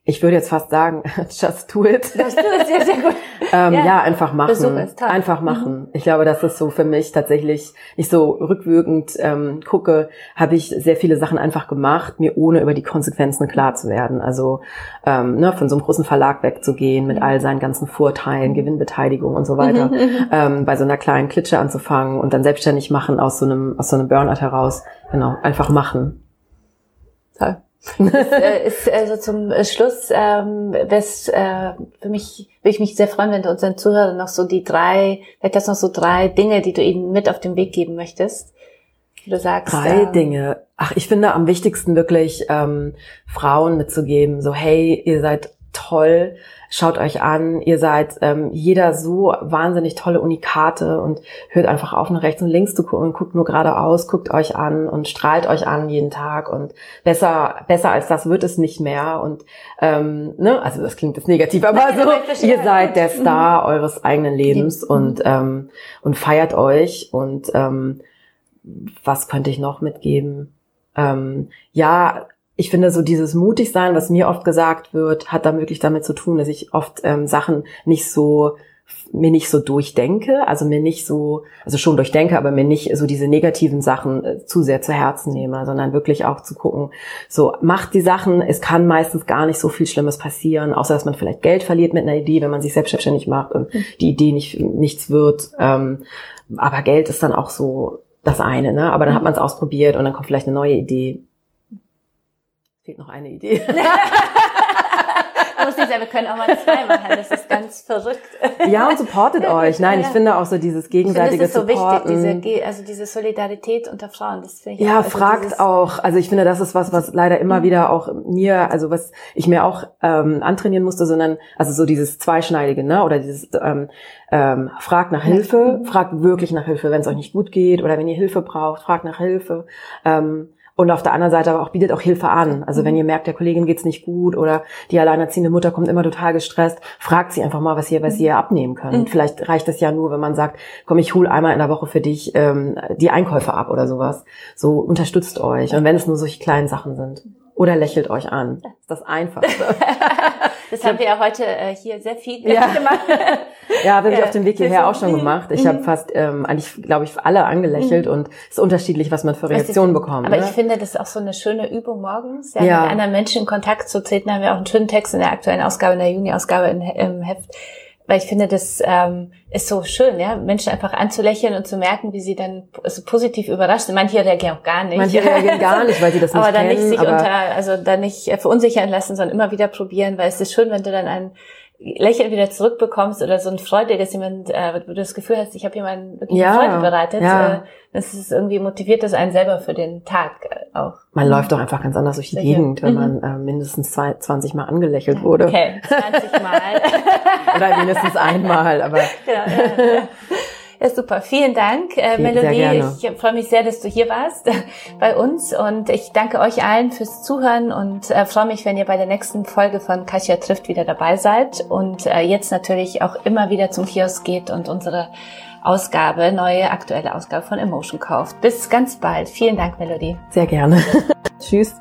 ich würde jetzt fast sagen, just do it. Das ist sehr, sehr gut. ähm, ja. ja. einfach machen. Einfach mhm. machen. Mhm. Ich glaube, das ist so für mich tatsächlich, ich so rückwirkend ähm, gucke, habe ich sehr viele Sachen einfach gemacht, mir ohne über die Konsequenzen klar zu werden. Also ähm, ne, von so einem großen Verlag wegzugehen mit mhm. all seinen ganzen Vorteilen, mhm. Gewinnbeteiligung und so weiter, mhm. ähm, bei so einer kleinen Klitsche anzufangen und dann selbstständig machen aus so einem, aus so einem Burnout heraus. Genau, einfach machen. Toll ist, äh, ist also zum Schluss, ähm, wes, äh, für mich würde ich mich sehr freuen, wenn du unseren Zuhörern noch so die drei, vielleicht das noch so drei Dinge, die du ihnen mit auf den Weg geben möchtest. Du sagst. Drei ähm, Dinge. Ach, ich finde am wichtigsten wirklich ähm, Frauen mitzugeben, so hey, ihr seid toll. Schaut euch an, ihr seid ähm, jeder so wahnsinnig tolle Unikate und hört einfach auf, nach rechts und links zu gucken. Und guckt nur geradeaus, guckt euch an und strahlt euch an jeden Tag. Und besser, besser als das wird es nicht mehr. Und ähm, ne, also das klingt jetzt negativ, aber so, ihr seid der Star mhm. eures eigenen Lebens und ähm, und feiert euch. Und ähm, was könnte ich noch mitgeben? Ähm, ja, ich finde so dieses mutig sein, was mir oft gesagt wird, hat da wirklich damit zu tun, dass ich oft ähm, Sachen nicht so mir nicht so durchdenke, also mir nicht so, also schon durchdenke, aber mir nicht so diese negativen Sachen äh, zu sehr zu Herzen nehme, sondern wirklich auch zu gucken, so macht die Sachen, es kann meistens gar nicht so viel Schlimmes passieren, außer dass man vielleicht Geld verliert mit einer Idee, wenn man sich selbstständig macht und mhm. die Idee nicht nichts wird. Ähm, aber Geld ist dann auch so das eine, ne? Aber dann hat mhm. man es ausprobiert und dann kommt vielleicht eine neue Idee. Fehlt noch eine Idee. muss nicht sein, wir können auch mal zwei machen. Das ist ganz verrückt. Ja, und supportet euch. Nein, ich finde auch so dieses gegenseitige ich finde, das ist so Supporten. wichtig, diese, also diese Solidarität unter Frauen. Das finde ich ja, also fragt auch. Also ich finde, das ist was, was leider immer mhm. wieder auch mir, also was ich mir auch ähm, antrainieren musste, sondern also so dieses Zweischneidige, ne? Oder dieses ähm, ähm, fragt nach Hilfe, fragt wirklich nach Hilfe, wenn es euch nicht gut geht oder wenn ihr Hilfe braucht, fragt nach Hilfe. Ähm, und auf der anderen Seite aber auch bietet auch Hilfe an. Also wenn mhm. ihr merkt, der Kollegin geht's nicht gut oder die alleinerziehende Mutter kommt immer total gestresst, fragt sie einfach mal, was ihr, was ihr abnehmen könnt. Mhm. Vielleicht reicht es ja nur, wenn man sagt, komm, ich hol einmal in der Woche für dich ähm, die Einkäufe ab oder sowas. So unterstützt euch. Und wenn es nur solche kleinen Sachen sind. Oder lächelt euch an. Das ist das Einfachste. Das haben wir ja heute äh, hier sehr viel ja. gemacht. ja, habe ich auf dem Weg hierher auch schon gemacht. Ich mhm. habe fast ähm, eigentlich, glaube ich, alle angelächelt mhm. und es ist unterschiedlich, was man für Reaktionen bekommt. Aber ne? ich finde, das ist auch so eine schöne Übung morgens, ja, ja. mit anderen Menschen in Kontakt zu treten. Da haben wir auch einen schönen Text in der aktuellen Ausgabe, in der Juni-Ausgabe im Heft weil ich finde, das ähm, ist so schön, ja, Menschen einfach anzulächeln und zu merken, wie sie dann so positiv überrascht sind. Manche reagieren auch gar nicht. Manche reagieren gar nicht, weil sie das nicht aber dann kennen. Nicht sich unter, also dann nicht verunsichern lassen, sondern immer wieder probieren, weil es ist schön, wenn du dann einen Lächeln wieder zurückbekommst oder so ein Freude, dass jemand, äh, du das Gefühl hast, ich habe jemanden wirklich ja, Freude bereitet. Ja. Äh, das ist irgendwie motiviert das einen selber für den Tag äh, auch. Man läuft doch einfach ganz anders durch die Gegend, wenn mhm. man äh, mindestens zwei, 20 Mal angelächelt wurde. Okay, 20 Mal. oder mindestens einmal, aber. Genau, ja, ja. Ja, super. Vielen Dank, äh, Melodie. Ich freue mich sehr, dass du hier warst bei uns und ich danke euch allen fürs Zuhören und äh, freue mich, wenn ihr bei der nächsten Folge von Kasia trifft wieder dabei seid und äh, jetzt natürlich auch immer wieder zum Kiosk geht und unsere Ausgabe, neue aktuelle Ausgabe von Emotion kauft. Bis ganz bald. Vielen Dank, Melodie. Sehr gerne. Tschüss.